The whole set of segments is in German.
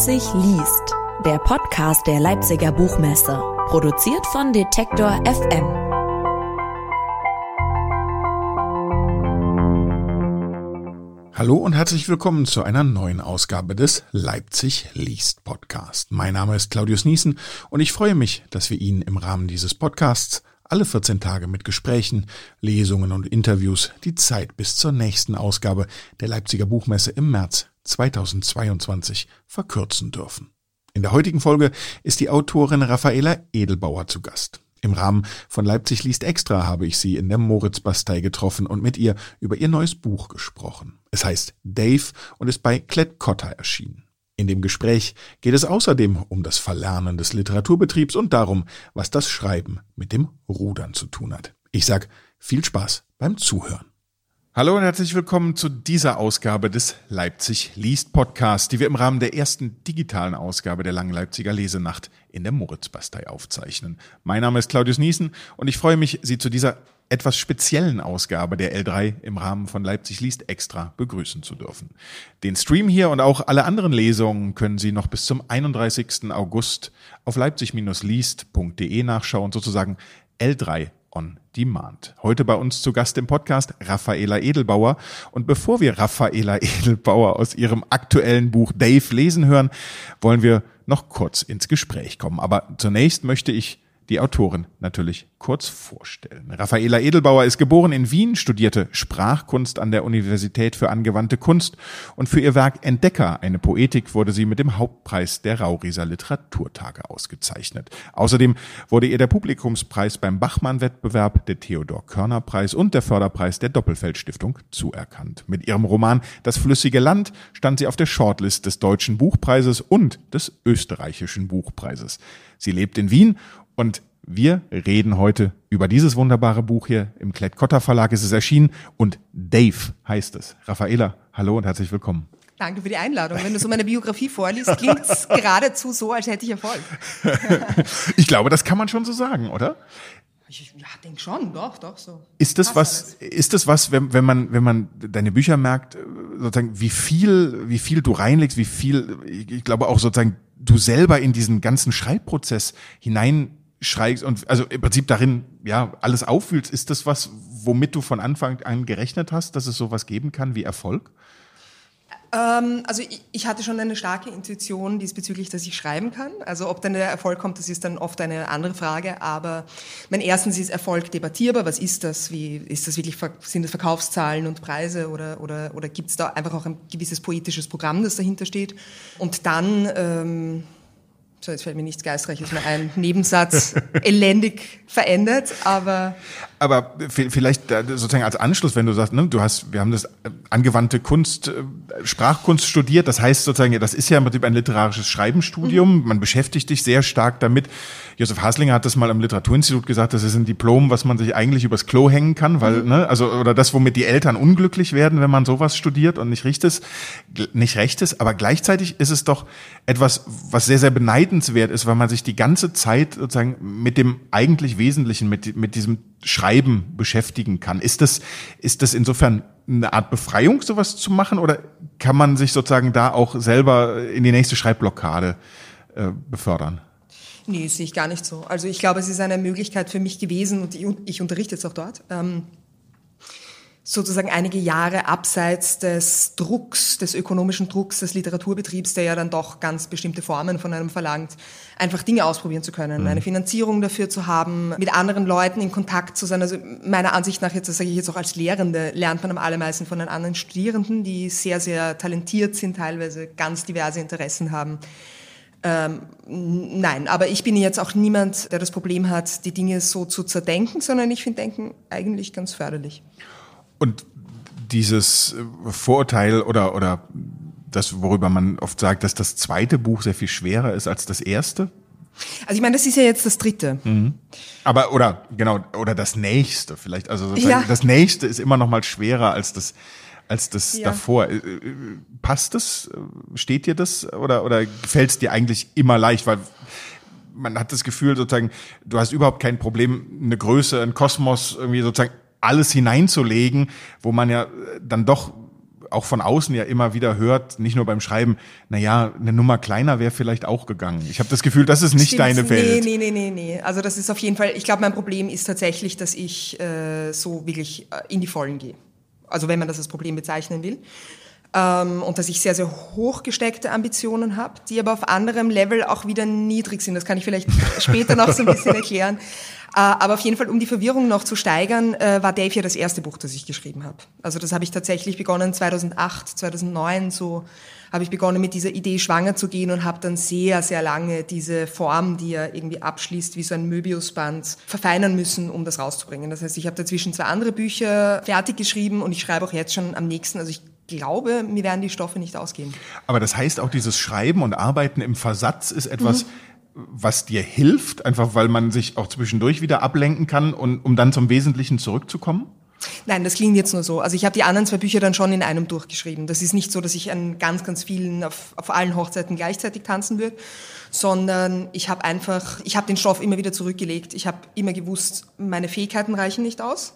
Leipzig liest, der Podcast der Leipziger Buchmesse, produziert von Detektor FM. Hallo und herzlich willkommen zu einer neuen Ausgabe des Leipzig liest Podcast. Mein Name ist Claudius Niesen und ich freue mich, dass wir Ihnen im Rahmen dieses Podcasts alle 14 Tage mit Gesprächen, Lesungen und Interviews die Zeit bis zur nächsten Ausgabe der Leipziger Buchmesse im März 2022 verkürzen dürfen. In der heutigen Folge ist die Autorin Raffaela Edelbauer zu Gast. Im Rahmen von Leipzig liest extra habe ich sie in der Moritzbastei getroffen und mit ihr über ihr neues Buch gesprochen. Es heißt Dave und ist bei Klett Cotta erschienen. In dem Gespräch geht es außerdem um das Verlernen des Literaturbetriebs und darum, was das Schreiben mit dem Rudern zu tun hat. Ich sag viel Spaß beim Zuhören. Hallo und herzlich willkommen zu dieser Ausgabe des Leipzig liest Podcast, die wir im Rahmen der ersten digitalen Ausgabe der Langen Leipziger Lesenacht in der Moritzbastei aufzeichnen. Mein Name ist Claudius Niesen und ich freue mich, Sie zu dieser etwas speziellen Ausgabe der L3 im Rahmen von Leipzig liest extra begrüßen zu dürfen. Den Stream hier und auch alle anderen Lesungen können Sie noch bis zum 31. August auf leipzig-liest.de nachschauen, sozusagen L3 on Demand. Heute bei uns zu Gast im Podcast Raffaela Edelbauer. Und bevor wir Raffaela Edelbauer aus ihrem aktuellen Buch Dave lesen hören, wollen wir noch kurz ins Gespräch kommen. Aber zunächst möchte ich die Autorin natürlich kurz vorstellen. Raffaela Edelbauer ist geboren in Wien, studierte Sprachkunst an der Universität für angewandte Kunst und für ihr Werk Entdecker, eine Poetik, wurde sie mit dem Hauptpreis der Raurieser Literaturtage ausgezeichnet. Außerdem wurde ihr der Publikumspreis beim Bachmann-Wettbewerb, der Theodor-Körner-Preis und der Förderpreis der Doppelfeld-Stiftung zuerkannt. Mit ihrem Roman Das flüssige Land stand sie auf der Shortlist des Deutschen Buchpreises und des Österreichischen Buchpreises. Sie lebt in Wien und wir reden heute über dieses wunderbare Buch hier im Klett-Cotta Verlag ist es erschienen und Dave heißt es. Raffaela, hallo und herzlich willkommen. Danke für die Einladung. Wenn du so meine Biografie vorliest, klingt es geradezu so, als hätte ich Erfolg. ich glaube, das kann man schon so sagen, oder? Ich ja, denke schon, doch, doch so. Ist das was, alles. ist das was, wenn, wenn man, wenn man deine Bücher merkt, sozusagen, wie viel, wie viel du reinlegst, wie viel, ich glaube auch sozusagen, du selber in diesen ganzen Schreibprozess hinein schreibst und also im Prinzip darin ja alles auffühlst, ist das was, womit du von Anfang an gerechnet hast, dass es sowas geben kann wie Erfolg? Ähm, also ich, ich, hatte schon eine starke Intuition diesbezüglich, dass ich schreiben kann. Also ob dann der Erfolg kommt, das ist dann oft eine andere Frage. Aber mein erstens ist Erfolg debattierbar. Was ist das? Wie ist das wirklich? Sind das Verkaufszahlen und Preise oder oder oder gibt es da einfach auch ein gewisses poetisches Programm, das dahinter steht? Und dann ähm, so jetzt fällt mir nichts Geistreiches mehr ein, Nebensatz elendig verändert, aber aber vielleicht sozusagen als Anschluss, wenn du sagst, ne, du hast, wir haben das äh, angewandte Kunst, äh, Sprachkunst studiert, das heißt sozusagen, das ist ja im Prinzip ein literarisches Schreibenstudium, mhm. man beschäftigt dich sehr stark damit. Josef Haslinger hat das mal am Literaturinstitut gesagt, das ist ein Diplom, was man sich eigentlich übers Klo hängen kann, weil, mhm. ne, also, oder das, womit die Eltern unglücklich werden, wenn man sowas studiert und nicht richtes, nicht rechtes, aber gleichzeitig ist es doch etwas, was sehr, sehr beneidenswert ist, weil man sich die ganze Zeit sozusagen mit dem eigentlich Wesentlichen, mit, mit diesem Schreiben beschäftigen kann. Ist das, ist das insofern eine Art Befreiung, sowas zu machen, oder kann man sich sozusagen da auch selber in die nächste Schreibblockade äh, befördern? Nee, sehe ich gar nicht so. Also ich glaube, es ist eine Möglichkeit für mich gewesen und ich, ich unterrichte jetzt auch dort. Ähm, sozusagen einige Jahre abseits des Drucks, des ökonomischen Drucks des Literaturbetriebs, der ja dann doch ganz bestimmte Formen von einem verlangt, einfach Dinge ausprobieren zu können, mhm. eine Finanzierung dafür zu haben, mit anderen Leuten in Kontakt zu sein. Also meiner Ansicht nach, jetzt das sage ich jetzt auch als Lehrende, lernt man am allermeisten von den anderen Studierenden, die sehr, sehr talentiert sind, teilweise ganz diverse Interessen haben. Ähm, nein, aber ich bin jetzt auch niemand, der das Problem hat, die Dinge so zu zerdenken, sondern ich finde Denken eigentlich ganz förderlich. Und dieses äh, Vorurteil oder, oder das, worüber man oft sagt, dass das zweite Buch sehr viel schwerer ist als das erste? Also ich meine, das ist ja jetzt das dritte. Mhm. Aber oder genau oder das nächste vielleicht. Also ja. das nächste ist immer noch mal schwerer als das als das ja. davor. Äh, äh, passt das? Steht dir das oder oder gefällt es dir eigentlich immer leicht? Weil man hat das Gefühl sozusagen, du hast überhaupt kein Problem, eine Größe, ein Kosmos irgendwie sozusagen alles hineinzulegen, wo man ja dann doch auch von außen ja immer wieder hört, nicht nur beim Schreiben, na ja, eine Nummer kleiner wäre vielleicht auch gegangen. Ich habe das Gefühl, das ist nicht Stimmt. deine Welt. Nee, nee, nee, nee, nee. Also das ist auf jeden Fall, ich glaube, mein Problem ist tatsächlich, dass ich äh, so wirklich äh, in die Vollen gehe. Also wenn man das als Problem bezeichnen will. Ähm, und dass ich sehr, sehr hochgesteckte Ambitionen habe, die aber auf anderem Level auch wieder niedrig sind. Das kann ich vielleicht später noch so ein bisschen erklären. Äh, aber auf jeden Fall, um die Verwirrung noch zu steigern, äh, war Dave ja das erste Buch, das ich geschrieben habe. Also das habe ich tatsächlich begonnen 2008, 2009, so habe ich begonnen mit dieser Idee schwanger zu gehen und habe dann sehr, sehr lange diese Form, die er irgendwie abschließt, wie so ein Möbiusband, verfeinern müssen, um das rauszubringen. Das heißt, ich habe dazwischen zwei andere Bücher fertig geschrieben und ich schreibe auch jetzt schon am nächsten, also ich glaube, mir werden die Stoffe nicht ausgehen. Aber das heißt auch, dieses Schreiben und Arbeiten im Versatz ist etwas, mhm. Was dir hilft, einfach weil man sich auch zwischendurch wieder ablenken kann und um dann zum Wesentlichen zurückzukommen? Nein, das klingt jetzt nur so. Also ich habe die anderen zwei Bücher dann schon in einem durchgeschrieben. Das ist nicht so, dass ich an ganz, ganz vielen, auf, auf allen Hochzeiten gleichzeitig tanzen würde, sondern ich habe einfach, ich habe den Stoff immer wieder zurückgelegt. Ich habe immer gewusst, meine Fähigkeiten reichen nicht aus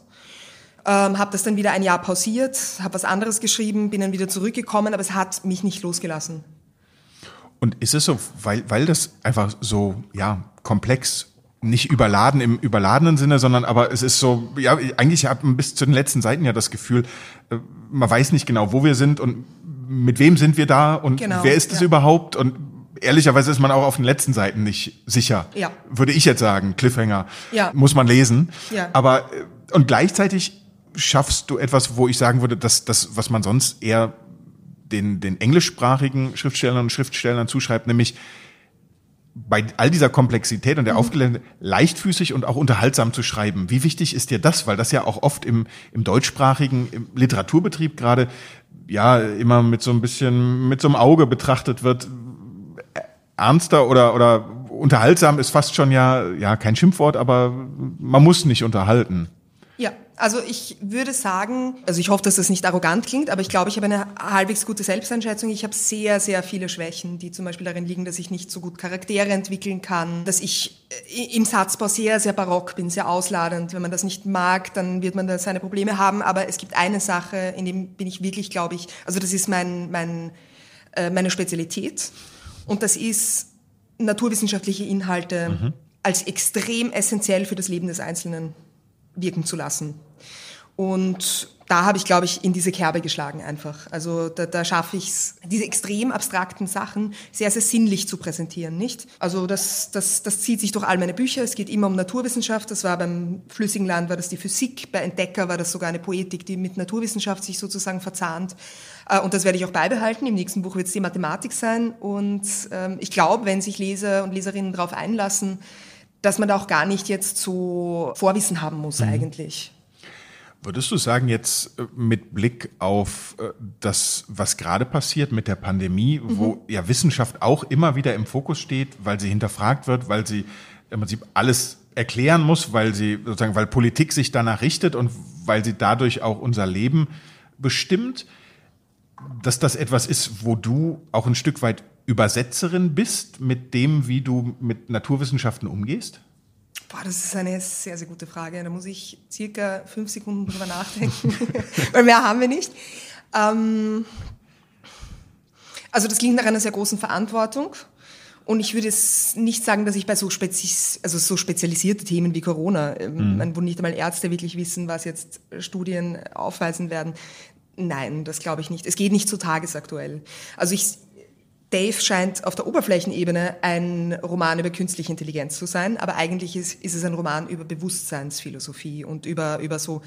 ähm, habe das dann wieder ein Jahr pausiert, habe was anderes geschrieben, bin dann wieder zurückgekommen, aber es hat mich nicht losgelassen. Und ist es so, weil, weil das einfach so ja komplex nicht überladen im überladenen Sinne, sondern aber es ist so, ja, eigentlich habe ich bis zu den letzten Seiten ja das Gefühl, äh, man weiß nicht genau, wo wir sind und mit wem sind wir da und genau, wer ist es ja. überhaupt und ehrlicherweise ist man auch auf den letzten Seiten nicht sicher. Ja. Würde ich jetzt sagen, Cliffhanger. Ja. Muss man lesen. Ja. Aber äh, und gleichzeitig schaffst du etwas, wo ich sagen würde, dass das, was man sonst eher den, den englischsprachigen Schriftstellern und Schriftstellern zuschreibt, nämlich bei all dieser Komplexität und der mhm. Aufklärung leichtfüßig und auch unterhaltsam zu schreiben. Wie wichtig ist dir das? Weil das ja auch oft im, im deutschsprachigen im Literaturbetrieb gerade ja immer mit so ein bisschen mit so einem Auge betrachtet wird. Ernster oder oder unterhaltsam ist fast schon ja ja kein Schimpfwort, aber man muss nicht unterhalten. Ja, also ich würde sagen, also ich hoffe, dass das nicht arrogant klingt, aber ich glaube, ich habe eine halbwegs gute Selbsteinschätzung. Ich habe sehr, sehr viele Schwächen, die zum Beispiel darin liegen, dass ich nicht so gut Charaktere entwickeln kann, dass ich äh, im Satzbau sehr, sehr barock bin, sehr ausladend. Wenn man das nicht mag, dann wird man da seine Probleme haben. Aber es gibt eine Sache, in dem bin ich wirklich, glaube ich, also das ist mein, mein, äh, meine Spezialität und das ist naturwissenschaftliche Inhalte mhm. als extrem essentiell für das Leben des Einzelnen wirken zu lassen. Und da habe ich, glaube ich, in diese Kerbe geschlagen einfach. Also da, da schaffe ich es, diese extrem abstrakten Sachen sehr, sehr sinnlich zu präsentieren, nicht? Also das, das, das zieht sich durch all meine Bücher. Es geht immer um Naturwissenschaft. Das war beim Flüssigen Land war das die Physik. Bei Entdecker war das sogar eine Poetik, die mit Naturwissenschaft sich sozusagen verzahnt. Äh, und das werde ich auch beibehalten. Im nächsten Buch wird es die Mathematik sein. Und ähm, ich glaube, wenn sich Leser und Leserinnen darauf einlassen, dass man da auch gar nicht jetzt so Vorwissen haben muss mhm. eigentlich. Würdest du sagen, jetzt äh, mit Blick auf äh, das, was gerade passiert mit der Pandemie, mhm. wo ja Wissenschaft auch immer wieder im Fokus steht, weil sie hinterfragt wird, weil sie im Prinzip alles erklären muss, weil sie sozusagen, weil Politik sich danach richtet und weil sie dadurch auch unser Leben bestimmt, dass das etwas ist, wo du auch ein Stück weit Übersetzerin bist mit dem, wie du mit Naturwissenschaften umgehst? Boah, das ist eine sehr, sehr gute Frage. Da muss ich circa fünf Sekunden drüber nachdenken, weil mehr haben wir nicht. Ähm, also das klingt nach einer sehr großen Verantwortung. Und ich würde es nicht sagen, dass ich bei so, spezi also so spezialisierte Themen wie Corona, ähm, mhm. wo nicht einmal Ärzte wirklich wissen, was jetzt Studien aufweisen werden. Nein, das glaube ich nicht. Es geht nicht so tagesaktuell. Also ich, Dave scheint auf der Oberflächenebene ein Roman über künstliche Intelligenz zu sein, aber eigentlich ist, ist es ein Roman über Bewusstseinsphilosophie und über, über so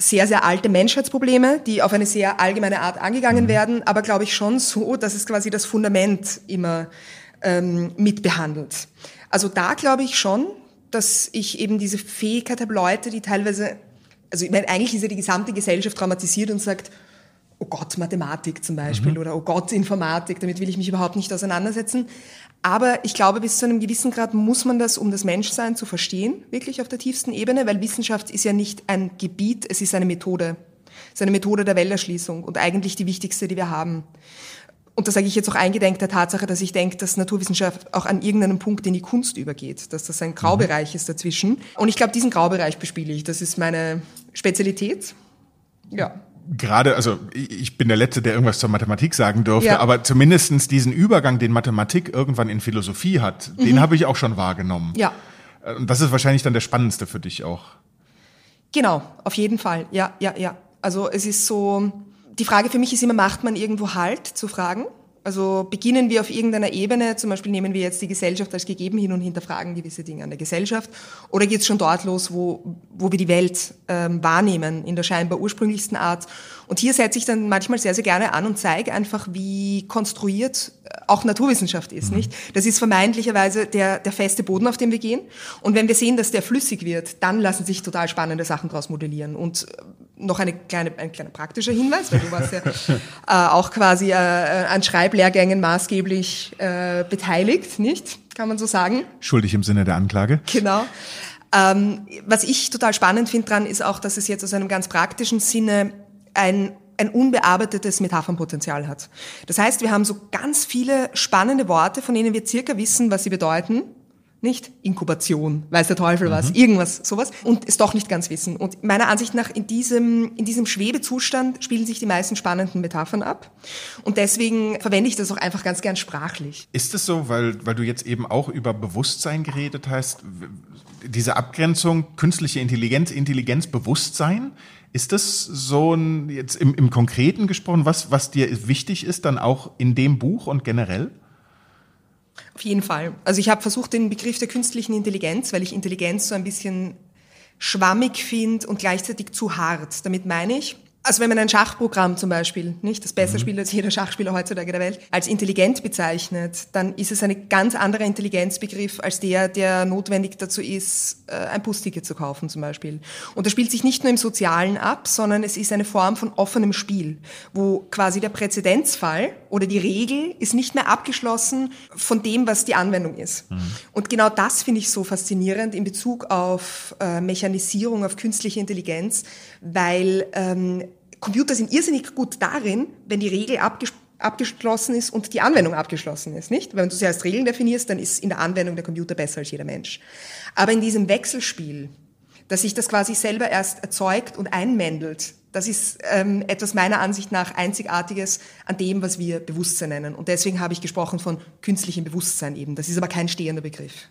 sehr, sehr alte Menschheitsprobleme, die auf eine sehr allgemeine Art angegangen mhm. werden, aber glaube ich schon so, dass es quasi das Fundament immer ähm, mitbehandelt. Also da glaube ich schon, dass ich eben diese Fähigkeit habe, Leute, die teilweise, also ich meine, eigentlich ist ja die gesamte Gesellschaft traumatisiert und sagt, oh Gott, Mathematik zum Beispiel mhm. oder oh Gott, Informatik, damit will ich mich überhaupt nicht auseinandersetzen. Aber ich glaube, bis zu einem gewissen Grad muss man das, um das Menschsein zu verstehen, wirklich auf der tiefsten Ebene, weil Wissenschaft ist ja nicht ein Gebiet, es ist eine Methode. Es ist eine Methode der Welterschließung und eigentlich die wichtigste, die wir haben. Und da sage ich jetzt auch eingedenk der Tatsache, dass ich denke, dass Naturwissenschaft auch an irgendeinem Punkt in die Kunst übergeht, dass das ein Graubereich mhm. ist dazwischen. Und ich glaube, diesen Graubereich bespiele ich. Das ist meine Spezialität. Ja. gerade, also ich bin der Letzte, der irgendwas zur Mathematik sagen dürfte, ja. aber zumindestens diesen Übergang, den Mathematik irgendwann in Philosophie hat, mhm. den habe ich auch schon wahrgenommen. Ja. Und das ist wahrscheinlich dann der spannendste für dich auch. Genau, auf jeden Fall. Ja, ja, ja. Also es ist so, die Frage für mich ist immer, macht man irgendwo Halt zu fragen? Also beginnen wir auf irgendeiner Ebene, zum Beispiel nehmen wir jetzt die Gesellschaft als gegeben hin und hinterfragen gewisse Dinge an der Gesellschaft, oder geht es schon dort los, wo, wo wir die Welt ähm, wahrnehmen, in der scheinbar ursprünglichsten Art? Und hier setze ich dann manchmal sehr, sehr gerne an und zeige einfach, wie konstruiert äh, auch Naturwissenschaft ist, mhm. nicht? Das ist vermeintlicherweise der, der feste Boden, auf dem wir gehen. Und wenn wir sehen, dass der flüssig wird, dann lassen sich total spannende Sachen daraus modellieren. Und äh, noch eine kleine, ein kleiner praktischer Hinweis, weil du warst ja äh, auch quasi äh, an Schreiblehrgängen maßgeblich äh, beteiligt, nicht? Kann man so sagen? Schuldig im Sinne der Anklage. Genau. Ähm, was ich total spannend finde dran, ist auch, dass es jetzt aus einem ganz praktischen Sinne ein ein unbearbeitetes Metaphernpotenzial hat. Das heißt, wir haben so ganz viele spannende Worte, von denen wir circa wissen, was sie bedeuten, nicht Inkubation, weiß der Teufel mhm. was, irgendwas, sowas, und es doch nicht ganz wissen. Und meiner Ansicht nach in diesem, in diesem Schwebezustand spielen sich die meisten spannenden Metaphern ab. Und deswegen verwende ich das auch einfach ganz gern sprachlich. Ist es so, weil, weil du jetzt eben auch über Bewusstsein geredet hast, diese Abgrenzung künstliche Intelligenz, Intelligenz, Bewusstsein, ist das so ein, jetzt im, im Konkreten gesprochen, was, was dir wichtig ist, dann auch in dem Buch und generell? Auf jeden Fall. Also ich habe versucht, den Begriff der künstlichen Intelligenz, weil ich Intelligenz so ein bisschen schwammig finde und gleichzeitig zu hart. Damit meine ich, also wenn man ein Schachprogramm zum Beispiel, nicht das besser mhm. spielt als jeder Schachspieler heutzutage der Welt, als intelligent bezeichnet, dann ist es ein ganz anderer Intelligenzbegriff als der, der notwendig dazu ist, äh, ein Busticket zu kaufen zum Beispiel. Und das spielt sich nicht nur im Sozialen ab, sondern es ist eine Form von offenem Spiel, wo quasi der Präzedenzfall oder die Regel ist nicht mehr abgeschlossen von dem, was die Anwendung ist. Mhm. Und genau das finde ich so faszinierend in Bezug auf äh, Mechanisierung, auf künstliche Intelligenz, weil ähm, Computer sind irrsinnig gut darin, wenn die Regel abges abgeschlossen ist und die Anwendung abgeschlossen ist, nicht? Wenn du sie als Regeln definierst, dann ist in der Anwendung der Computer besser als jeder Mensch. Aber in diesem Wechselspiel, dass sich das quasi selber erst erzeugt und einmändelt, das ist ähm, etwas meiner Ansicht nach Einzigartiges an dem, was wir Bewusstsein nennen. Und deswegen habe ich gesprochen von künstlichem Bewusstsein eben. Das ist aber kein stehender Begriff.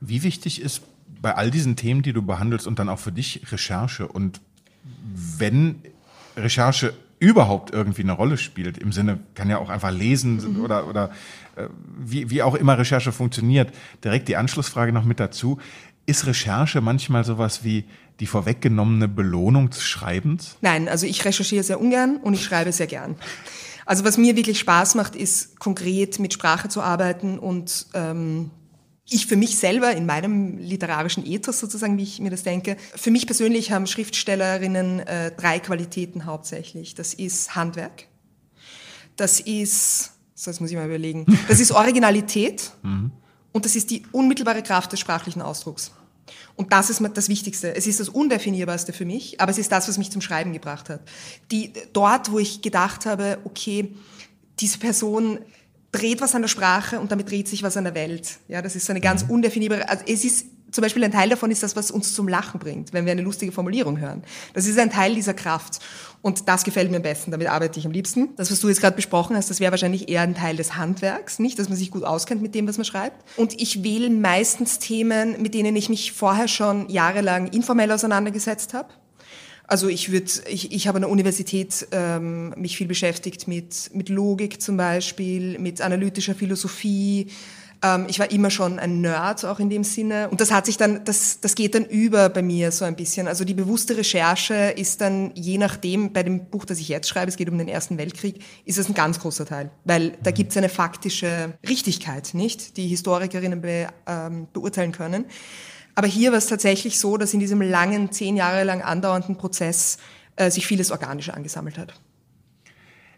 Wie wichtig ist bei all diesen Themen, die du behandelst und dann auch für dich Recherche und wenn Recherche überhaupt irgendwie eine Rolle spielt, im Sinne, kann ja auch einfach lesen mhm. oder, oder äh, wie, wie auch immer Recherche funktioniert, direkt die Anschlussfrage noch mit dazu. Ist Recherche manchmal sowas wie die vorweggenommene Belohnung des Schreibens? Nein, also ich recherchiere sehr ungern und ich schreibe sehr gern. Also was mir wirklich Spaß macht, ist konkret mit Sprache zu arbeiten und ähm, ich für mich selber in meinem literarischen Ethos sozusagen, wie ich mir das denke, für mich persönlich haben Schriftstellerinnen äh, drei Qualitäten hauptsächlich. Das ist Handwerk, das ist, so jetzt muss ich mal überlegen, das ist Originalität mhm. und das ist die unmittelbare Kraft des sprachlichen Ausdrucks. Und das ist das Wichtigste. Es ist das Undefinierbarste für mich, aber es ist das, was mich zum Schreiben gebracht hat. Die, dort, wo ich gedacht habe, okay, diese Person dreht was an der Sprache und damit dreht sich was an der Welt. Ja, das ist so eine ganz mhm. undefinierbare, also es ist zum Beispiel ein Teil davon ist das, was uns zum Lachen bringt, wenn wir eine lustige Formulierung hören. Das ist ein Teil dieser Kraft. Und das gefällt mir am besten, damit arbeite ich am liebsten. Das, was du jetzt gerade besprochen hast, das wäre wahrscheinlich eher ein Teil des Handwerks, nicht, dass man sich gut auskennt mit dem, was man schreibt. Und ich wähle meistens Themen, mit denen ich mich vorher schon jahrelang informell auseinandergesetzt habe. Also ich würde, ich, ich habe an der Universität ähm, mich viel beschäftigt mit, mit Logik zum Beispiel, mit analytischer Philosophie. Ähm, ich war immer schon ein Nerd auch in dem Sinne. Und das hat sich dann, das, das geht dann über bei mir so ein bisschen. Also die bewusste Recherche ist dann je nachdem, bei dem Buch, das ich jetzt schreibe, es geht um den Ersten Weltkrieg, ist es ein ganz großer Teil. Weil da gibt es eine faktische Richtigkeit, nicht, die Historikerinnen be, ähm, beurteilen können. Aber hier war es tatsächlich so, dass in diesem langen, zehn Jahre lang andauernden Prozess äh, sich vieles organisch angesammelt hat.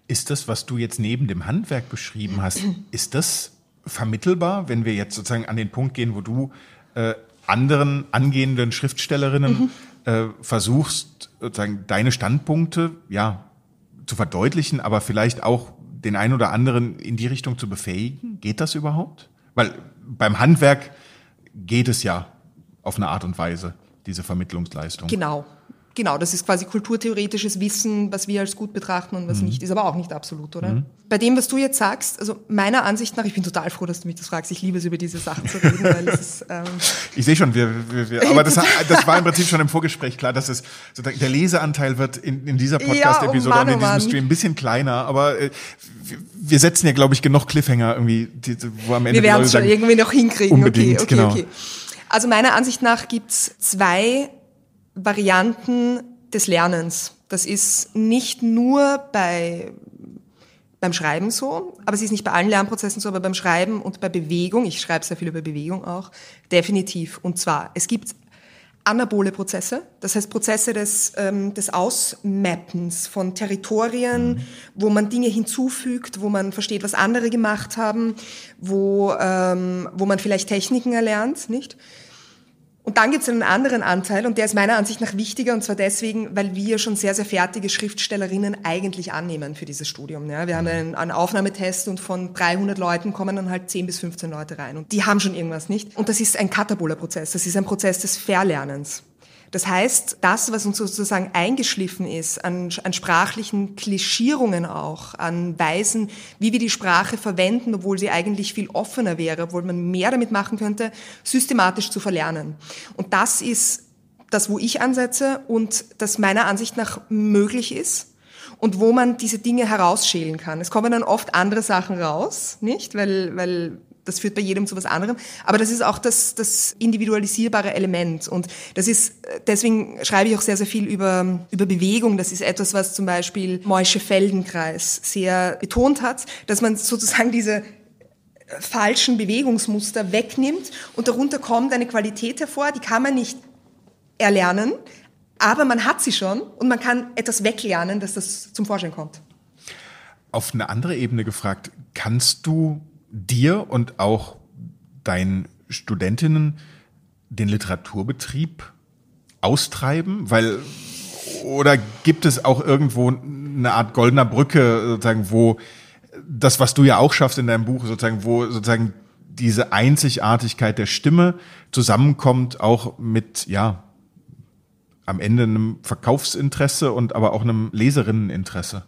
Ist das, was du jetzt neben dem Handwerk beschrieben hast, ist das vermittelbar, wenn wir jetzt sozusagen an den Punkt gehen, wo du äh, anderen angehenden Schriftstellerinnen mhm. äh, versuchst, sozusagen deine Standpunkte ja zu verdeutlichen, aber vielleicht auch den einen oder anderen in die Richtung zu befähigen? Geht das überhaupt? Weil beim Handwerk geht es ja auf eine Art und Weise, diese Vermittlungsleistung. Genau. Genau, das ist quasi kulturtheoretisches Wissen, was wir als gut betrachten und was mhm. nicht, ist aber auch nicht absolut, oder? Mhm. Bei dem, was du jetzt sagst, also meiner Ansicht nach, ich bin total froh, dass du mich das fragst, ich liebe es, über diese Sachen zu reden, weil es ist, ähm Ich sehe schon, wir, wir, wir aber das, das war im Prinzip schon im Vorgespräch klar, dass es der Leseanteil wird in, in dieser Podcast-Episode ja, oh und in diesem oh Stream ein bisschen kleiner, aber äh, wir setzen ja, glaube ich, genug Cliffhanger irgendwie, die, wo am Ende Wir werden es schon irgendwie noch hinkriegen. Unbedingt, okay, okay, genau. okay. Also meiner Ansicht nach gibt's zwei Varianten des Lernens. Das ist nicht nur bei beim Schreiben so, aber es ist nicht bei allen Lernprozessen so, aber beim Schreiben und bei Bewegung, ich schreibe sehr viel über Bewegung auch, definitiv. Und zwar, es gibt anabole Prozesse, das heißt Prozesse des, ähm, des Ausmappens von Territorien, mhm. wo man Dinge hinzufügt, wo man versteht, was andere gemacht haben, wo, ähm, wo man vielleicht Techniken erlernt, nicht? Und dann gibt es einen anderen Anteil und der ist meiner Ansicht nach wichtiger und zwar deswegen, weil wir schon sehr, sehr fertige Schriftstellerinnen eigentlich annehmen für dieses Studium. Ja, wir haben einen, einen Aufnahmetest und von 300 Leuten kommen dann halt 10 bis 15 Leute rein und die haben schon irgendwas nicht. Und das ist ein Katabola-Prozess, das ist ein Prozess des Verlernens. Das heißt, das, was uns sozusagen eingeschliffen ist, an, an sprachlichen Klischierungen auch, an Weisen, wie wir die Sprache verwenden, obwohl sie eigentlich viel offener wäre, obwohl man mehr damit machen könnte, systematisch zu verlernen. Und das ist das, wo ich ansetze und das meiner Ansicht nach möglich ist und wo man diese Dinge herausschälen kann. Es kommen dann oft andere Sachen raus, nicht? Weil, weil das führt bei jedem zu was anderem. Aber das ist auch das, das individualisierbare Element. Und das ist, deswegen schreibe ich auch sehr, sehr viel über, über Bewegung. Das ist etwas, was zum Beispiel Moische Feldenkreis sehr betont hat, dass man sozusagen diese falschen Bewegungsmuster wegnimmt und darunter kommt eine Qualität hervor, die kann man nicht erlernen, aber man hat sie schon und man kann etwas weglernen, dass das zum Vorschein kommt. Auf eine andere Ebene gefragt, kannst du dir und auch deinen Studentinnen den Literaturbetrieb austreiben? Weil, oder gibt es auch irgendwo eine Art goldener Brücke, sozusagen, wo das, was du ja auch schaffst in deinem Buch, sozusagen, wo sozusagen diese Einzigartigkeit der Stimme zusammenkommt, auch mit, ja, am Ende einem Verkaufsinteresse und aber auch einem Leserinneninteresse?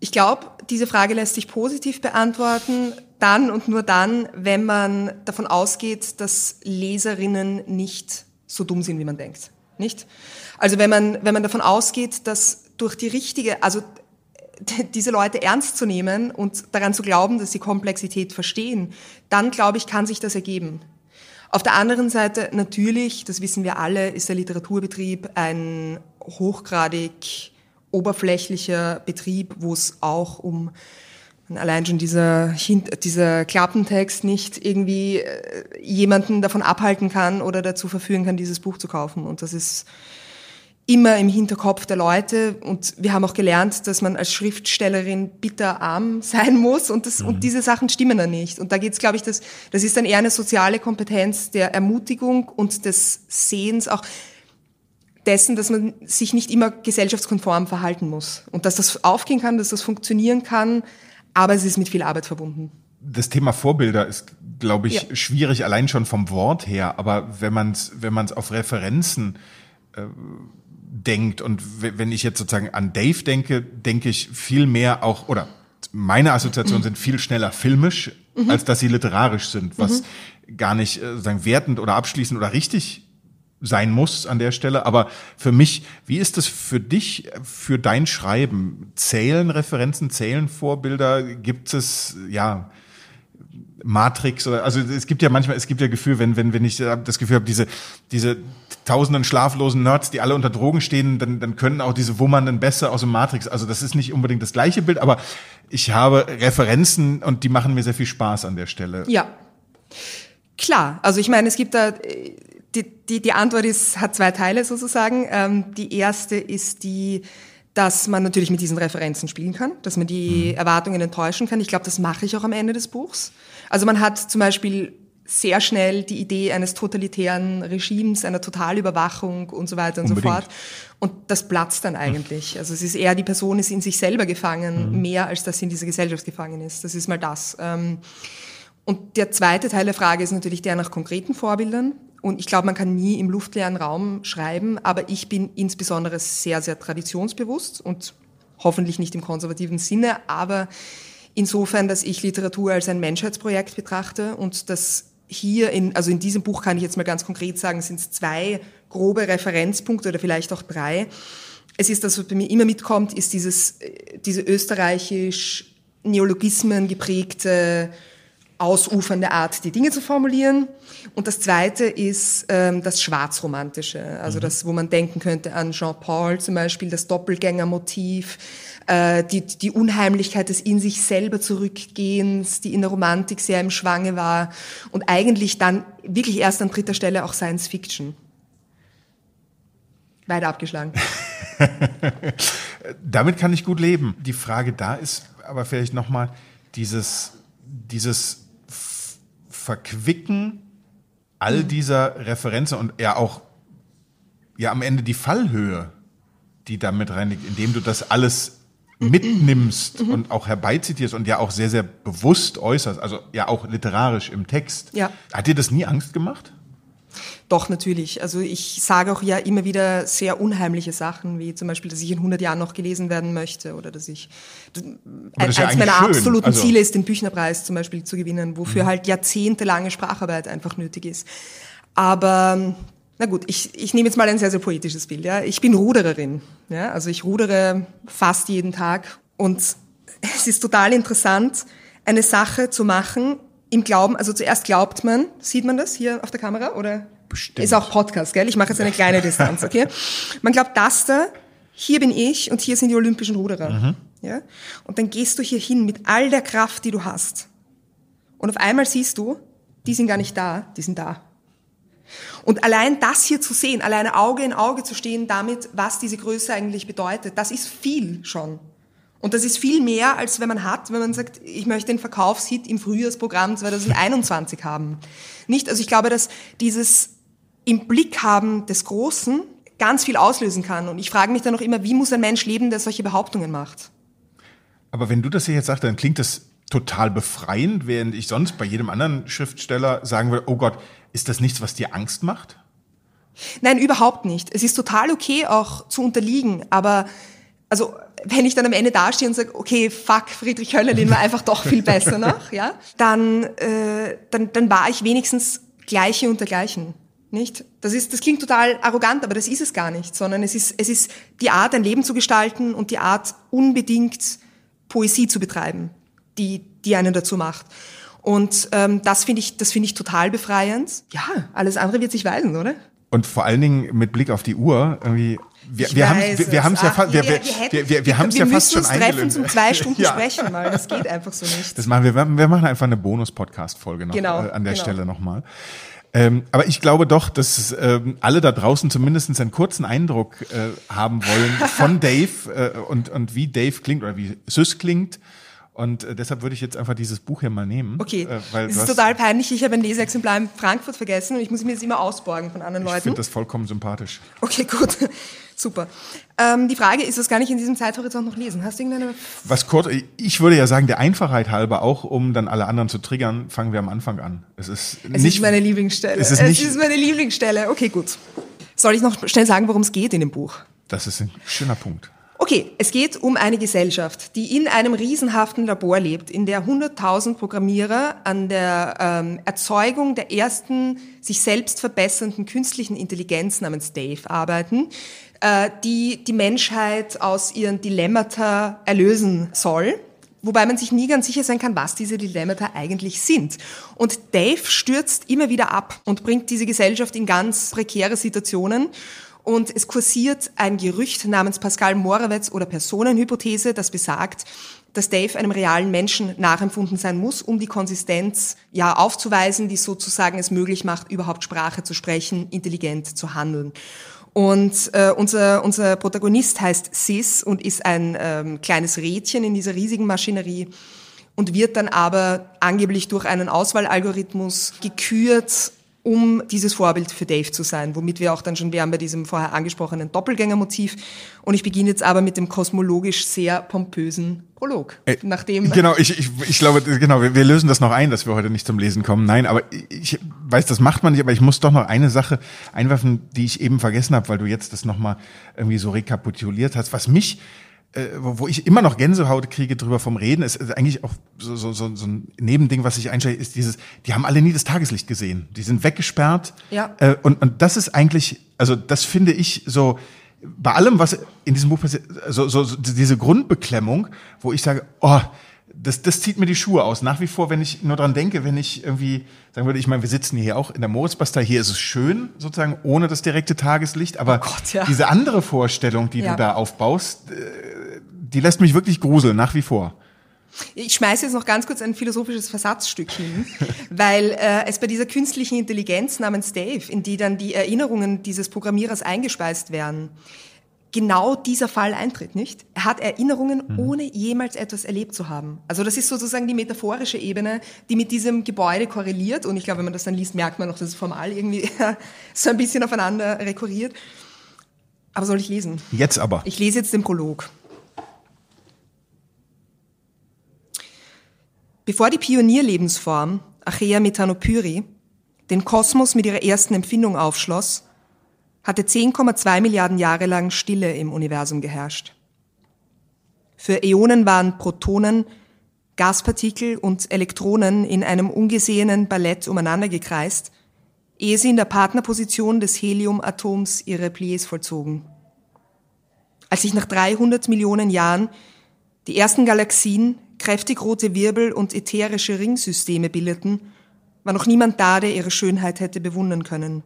Ich glaube, diese Frage lässt sich positiv beantworten, dann und nur dann, wenn man davon ausgeht, dass Leserinnen nicht so dumm sind, wie man denkt. Nicht? Also wenn man, wenn man davon ausgeht, dass durch die richtige, also diese Leute ernst zu nehmen und daran zu glauben, dass sie Komplexität verstehen, dann glaube ich, kann sich das ergeben. Auf der anderen Seite natürlich, das wissen wir alle, ist der Literaturbetrieb ein hochgradig oberflächlicher Betrieb, wo es auch um allein schon dieser, dieser Klappentext nicht irgendwie äh, jemanden davon abhalten kann oder dazu verführen kann, dieses Buch zu kaufen. Und das ist immer im Hinterkopf der Leute. Und wir haben auch gelernt, dass man als Schriftstellerin bitterarm sein muss. Und, das, mhm. und diese Sachen stimmen dann nicht. Und da geht es, glaube ich, das, das ist dann eher eine soziale Kompetenz der Ermutigung und des Sehens auch dessen, dass man sich nicht immer gesellschaftskonform verhalten muss und dass das aufgehen kann, dass das funktionieren kann, aber es ist mit viel Arbeit verbunden. Das Thema Vorbilder ist, glaube ich, ja. schwierig allein schon vom Wort her, aber wenn man es wenn man's auf Referenzen äh, denkt und wenn ich jetzt sozusagen an Dave denke, denke ich viel mehr auch oder meine Assoziationen sind viel schneller filmisch, mhm. als dass sie literarisch sind, was mhm. gar nicht äh, sagen wertend oder abschließend oder richtig sein muss an der Stelle. Aber für mich, wie ist das für dich, für dein Schreiben? Zählen Referenzen, zählen Vorbilder? Gibt es, ja, Matrix oder, also es gibt ja manchmal, es gibt ja Gefühl, wenn, wenn, wenn ich das Gefühl habe, diese, diese tausenden schlaflosen Nerds, die alle unter Drogen stehen, dann, dann können auch diese wummernden Bässe aus dem Matrix, also das ist nicht unbedingt das gleiche Bild, aber ich habe Referenzen und die machen mir sehr viel Spaß an der Stelle. Ja. Klar, also ich meine, es gibt da die, die, die Antwort ist, hat zwei Teile sozusagen. Ähm, die erste ist die, dass man natürlich mit diesen Referenzen spielen kann, dass man die mhm. Erwartungen enttäuschen kann. Ich glaube, das mache ich auch am Ende des Buchs. Also man hat zum Beispiel sehr schnell die Idee eines totalitären Regimes, einer Totalüberwachung und so weiter und Unbedingt. so fort. Und das platzt dann eigentlich. Also es ist eher, die Person ist in sich selber gefangen, mhm. mehr als dass sie in dieser Gesellschaft gefangen ist. Das ist mal das. Ähm, und der zweite Teil der Frage ist natürlich der nach konkreten Vorbildern. Und ich glaube, man kann nie im luftleeren Raum schreiben, aber ich bin insbesondere sehr, sehr traditionsbewusst und hoffentlich nicht im konservativen Sinne, aber insofern, dass ich Literatur als ein Menschheitsprojekt betrachte und das hier in, also in diesem Buch kann ich jetzt mal ganz konkret sagen, sind es zwei grobe Referenzpunkte oder vielleicht auch drei. Es ist das, was bei mir immer mitkommt, ist dieses, äh, diese österreichisch Neologismen geprägte ausufernde Art, die Dinge zu formulieren. Und das Zweite ist ähm, das Schwarzromantische, also mhm. das, wo man denken könnte an Jean-Paul zum Beispiel, das Doppelgängermotiv, äh, die, die Unheimlichkeit des in sich selber Zurückgehens, die in der Romantik sehr im Schwange war und eigentlich dann wirklich erst an dritter Stelle auch Science Fiction. Weiter abgeschlagen. Damit kann ich gut leben. Die Frage da ist aber vielleicht nochmal dieses, dieses Verquicken all mhm. dieser Referenzen und ja auch ja am Ende die Fallhöhe, die da mit reinliegt, indem du das alles mitnimmst mhm. und auch herbeizitierst und ja auch sehr, sehr bewusst äußerst, also ja auch literarisch im Text. Ja. Hat dir das nie Angst gemacht? Doch, natürlich. Also ich sage auch ja immer wieder sehr unheimliche Sachen, wie zum Beispiel, dass ich in 100 Jahren noch gelesen werden möchte oder dass ich, eins ja meiner schön. absoluten also Ziele ist, den Büchnerpreis zum Beispiel zu gewinnen, wofür mhm. halt jahrzehntelange Spracharbeit einfach nötig ist. Aber na gut, ich, ich nehme jetzt mal ein sehr, sehr poetisches Bild. Ja. Ich bin Rudererin. Ja. Also ich rudere fast jeden Tag und es ist total interessant, eine Sache zu machen im Glauben, also zuerst glaubt man, sieht man das hier auf der Kamera oder Bestimmt. Ist auch Podcast, gell? Ich mache jetzt eine kleine Distanz, okay? Man glaubt, das da, hier bin ich und hier sind die olympischen Ruderer. Mhm. Ja? Und dann gehst du hier hin mit all der Kraft, die du hast. Und auf einmal siehst du, die sind gar nicht da, die sind da. Und allein das hier zu sehen, alleine Auge in Auge zu stehen damit, was diese Größe eigentlich bedeutet, das ist viel schon. Und das ist viel mehr, als wenn man hat, wenn man sagt, ich möchte den Verkaufshit im Frühjahrsprogramm 2021 haben. Nicht? Also ich glaube, dass dieses im Blick haben des Großen ganz viel auslösen kann. Und ich frage mich dann noch immer, wie muss ein Mensch leben, der solche Behauptungen macht? Aber wenn du das hier jetzt sagst, dann klingt das total befreiend, während ich sonst bei jedem anderen Schriftsteller sagen würde, oh Gott, ist das nichts, was dir Angst macht? Nein, überhaupt nicht. Es ist total okay, auch zu unterliegen, aber also wenn ich dann am Ende dastehe und sage, okay, fuck, Friedrich Höllerlin war einfach doch viel besser noch, ja, dann, äh, dann, dann war ich wenigstens Gleiche unter Gleichen. Nicht? Das ist, das klingt total arrogant, aber das ist es gar nicht, sondern es ist, es ist die Art, ein Leben zu gestalten und die Art, unbedingt Poesie zu betreiben, die, die einen dazu macht. Und ähm, das finde ich, das finde ich total befreiend. Ja, alles andere wird sich weisen, oder? Und vor allen Dingen mit Blick auf die Uhr irgendwie. Wir, wir haben wir, wir haben es ja fast wir, wir, wir, wir, wir haben es ja fast schon eingelöst. Wir müssen uns treffen zum zwei Stunden ja. sprechen, weil das geht einfach so nicht. Das machen wir. Wir machen einfach eine Bonus-Podcast-Folge noch genau, äh, an der genau. Stelle nochmal. Ähm, aber ich glaube doch, dass ähm, alle da draußen zumindest einen kurzen Eindruck äh, haben wollen von Dave äh, und, und wie Dave klingt oder wie Sys klingt. Und äh, deshalb würde ich jetzt einfach dieses Buch hier mal nehmen. Okay, äh, weil es ist total peinlich. Ich habe ein Leseexemplar in Frankfurt vergessen und ich muss mir das immer ausborgen von anderen Leuten. Ich finde das vollkommen sympathisch. Okay, gut. Super. Ähm, die Frage ist, was kann ich in diesem Zeithorizont noch lesen? Hast du irgendeine... Was kurz, ich würde ja sagen, der Einfachheit halber, auch um dann alle anderen zu triggern, fangen wir am Anfang an. Es ist, es nicht, ist meine Lieblingsstelle. Es ist, nicht, es ist meine Lieblingsstelle. Okay, gut. Soll ich noch schnell sagen, worum es geht in dem Buch? Das ist ein schöner Punkt. Okay, es geht um eine Gesellschaft, die in einem riesenhaften Labor lebt, in der 100.000 Programmierer an der ähm, Erzeugung der ersten sich selbst verbessernden künstlichen Intelligenz namens Dave arbeiten, äh, die die Menschheit aus ihren Dilemmata erlösen soll. Wobei man sich nie ganz sicher sein kann, was diese Dilemmata eigentlich sind. Und Dave stürzt immer wieder ab und bringt diese Gesellschaft in ganz prekäre Situationen. Und es kursiert ein Gerücht namens Pascal Morawetz oder Personenhypothese, das besagt, dass Dave einem realen Menschen nachempfunden sein muss, um die Konsistenz ja aufzuweisen, die sozusagen es möglich macht, überhaupt Sprache zu sprechen, intelligent zu handeln. Und äh, unser, unser Protagonist heißt Sis und ist ein ähm, kleines Rädchen in dieser riesigen Maschinerie und wird dann aber angeblich durch einen Auswahlalgorithmus gekürt um dieses Vorbild für Dave zu sein, womit wir auch dann schon wären bei diesem vorher angesprochenen Doppelgängermotiv. Und ich beginne jetzt aber mit dem kosmologisch sehr pompösen Prolog. Äh, nachdem genau, ich, ich, ich glaube, genau, wir, wir lösen das noch ein, dass wir heute nicht zum Lesen kommen. Nein, aber ich weiß, das macht man nicht, aber ich muss doch noch eine Sache einwerfen, die ich eben vergessen habe, weil du jetzt das nochmal irgendwie so rekapituliert hast, was mich äh, wo ich immer noch Gänsehaut kriege drüber vom Reden, ist, ist eigentlich auch so, so, so, so ein Nebending, was ich einstelle, ist dieses, die haben alle nie das Tageslicht gesehen. Die sind weggesperrt. Ja. Äh, und, und das ist eigentlich, also das finde ich so, bei allem, was in diesem Buch passiert, so, so, so diese Grundbeklemmung, wo ich sage, oh, das, das zieht mir die Schuhe aus. Nach wie vor, wenn ich nur dran denke, wenn ich irgendwie sagen würde, ich meine, wir sitzen hier auch in der Moritzbastei, hier ist es schön, sozusagen, ohne das direkte Tageslicht, aber oh Gott, ja. diese andere Vorstellung, die ja. du da aufbaust, äh, die lässt mich wirklich gruseln, nach wie vor. Ich schmeiße jetzt noch ganz kurz ein philosophisches Versatzstück hin, weil äh, es bei dieser künstlichen Intelligenz namens Dave, in die dann die Erinnerungen dieses Programmierers eingespeist werden, genau dieser Fall eintritt, nicht? Er hat Erinnerungen, mhm. ohne jemals etwas erlebt zu haben. Also das ist sozusagen die metaphorische Ebene, die mit diesem Gebäude korreliert. Und ich glaube, wenn man das dann liest, merkt man noch, dass es formal irgendwie so ein bisschen aufeinander rekurriert. Aber soll ich lesen? Jetzt aber. Ich lese jetzt den Prolog. Bevor die Pionierlebensform Achea methanopyri den Kosmos mit ihrer ersten Empfindung aufschloss, hatte 10,2 Milliarden Jahre lang Stille im Universum geherrscht. Für Äonen waren Protonen, Gaspartikel und Elektronen in einem ungesehenen Ballett umeinander gekreist, ehe sie in der Partnerposition des Heliumatoms ihre Pliés vollzogen. Als sich nach 300 Millionen Jahren die ersten Galaxien, kräftig rote Wirbel und ätherische Ringsysteme bildeten, war noch niemand da, der ihre Schönheit hätte bewundern können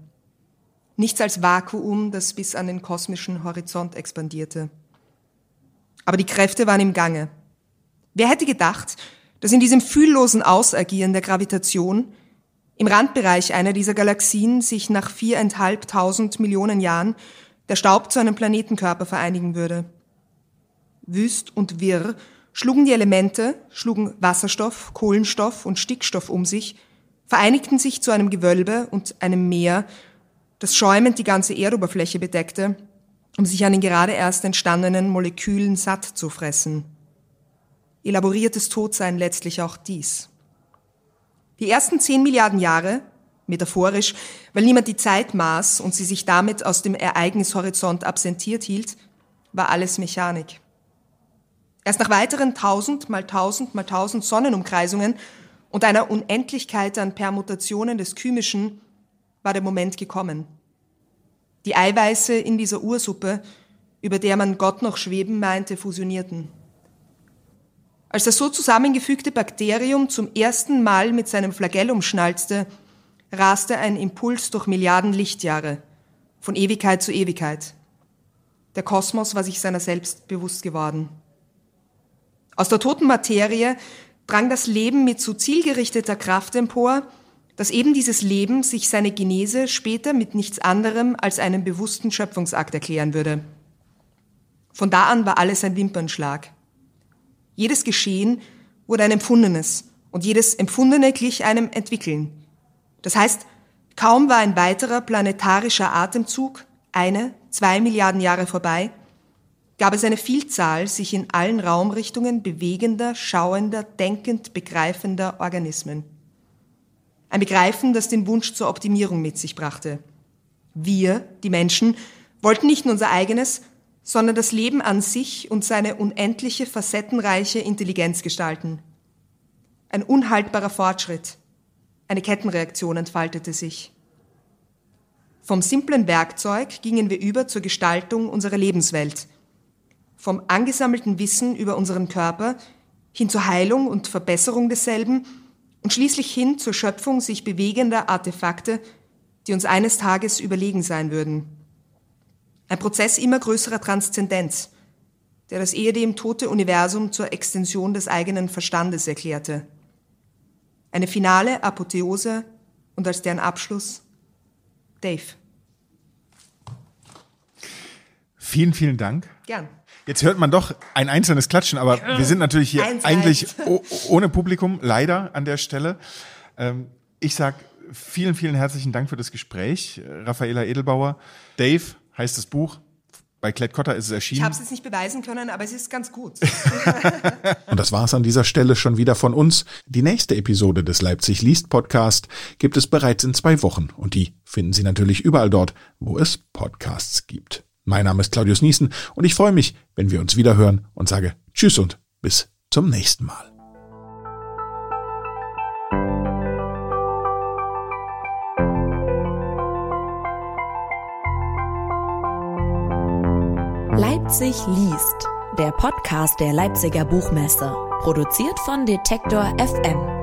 nichts als Vakuum, das bis an den kosmischen Horizont expandierte. Aber die Kräfte waren im Gange. Wer hätte gedacht, dass in diesem fühllosen Ausagieren der Gravitation im Randbereich einer dieser Galaxien sich nach viereinhalbtausend Millionen Jahren der Staub zu einem Planetenkörper vereinigen würde. Wüst und wirr schlugen die Elemente, schlugen Wasserstoff, Kohlenstoff und Stickstoff um sich, vereinigten sich zu einem Gewölbe und einem Meer, das schäumend die ganze Erdoberfläche bedeckte, um sich an den gerade erst entstandenen Molekülen satt zu fressen. Elaboriertes Todsein letztlich auch dies. Die ersten zehn Milliarden Jahre, metaphorisch, weil niemand die Zeit maß und sie sich damit aus dem Ereignishorizont absentiert hielt, war alles Mechanik. Erst nach weiteren tausend mal tausend mal tausend Sonnenumkreisungen und einer Unendlichkeit an Permutationen des Chymischen war der Moment gekommen. Die Eiweiße in dieser Ursuppe, über der man Gott noch schweben meinte, fusionierten. Als das so zusammengefügte Bakterium zum ersten Mal mit seinem Flagellum schnalzte, raste ein Impuls durch Milliarden Lichtjahre, von Ewigkeit zu Ewigkeit. Der Kosmos war sich seiner selbst bewusst geworden. Aus der toten Materie drang das Leben mit so zielgerichteter Kraft empor, dass eben dieses Leben sich seine Genese später mit nichts anderem als einem bewussten Schöpfungsakt erklären würde. Von da an war alles ein Wimpernschlag. Jedes Geschehen wurde ein empfundenes und jedes Empfundene glich einem Entwickeln. Das heißt, kaum war ein weiterer planetarischer Atemzug, eine, zwei Milliarden Jahre vorbei, gab es eine Vielzahl sich in allen Raumrichtungen bewegender, schauender, denkend, begreifender Organismen. Ein Begreifen, das den Wunsch zur Optimierung mit sich brachte. Wir, die Menschen, wollten nicht nur unser eigenes, sondern das Leben an sich und seine unendliche, facettenreiche Intelligenz gestalten. Ein unhaltbarer Fortschritt, eine Kettenreaktion entfaltete sich. Vom simplen Werkzeug gingen wir über zur Gestaltung unserer Lebenswelt. Vom angesammelten Wissen über unseren Körper hin zur Heilung und Verbesserung desselben und schließlich hin zur Schöpfung sich bewegender Artefakte, die uns eines Tages überlegen sein würden. Ein Prozess immer größerer Transzendenz, der das ehedem tote Universum zur Extension des eigenen Verstandes erklärte. Eine finale Apotheose und als deren Abschluss Dave. Vielen, vielen Dank. Gern. Jetzt hört man doch ein einzelnes Klatschen, aber wir sind natürlich hier eigentlich ohne Publikum, leider an der Stelle. Ähm, ich sag vielen, vielen herzlichen Dank für das Gespräch, Raffaela Edelbauer. Dave heißt das Buch. Bei Klett-Cotta ist es erschienen. Ich habe es jetzt nicht beweisen können, aber es ist ganz gut. und das war's an dieser Stelle schon wieder von uns. Die nächste Episode des Leipzig liest Podcast gibt es bereits in zwei Wochen und die finden Sie natürlich überall dort, wo es Podcasts gibt. Mein Name ist Claudius Niesen und ich freue mich, wenn wir uns wieder hören und sage Tschüss und bis zum nächsten Mal. Leipzig liest, der Podcast der Leipziger Buchmesse, produziert von Detektor FM.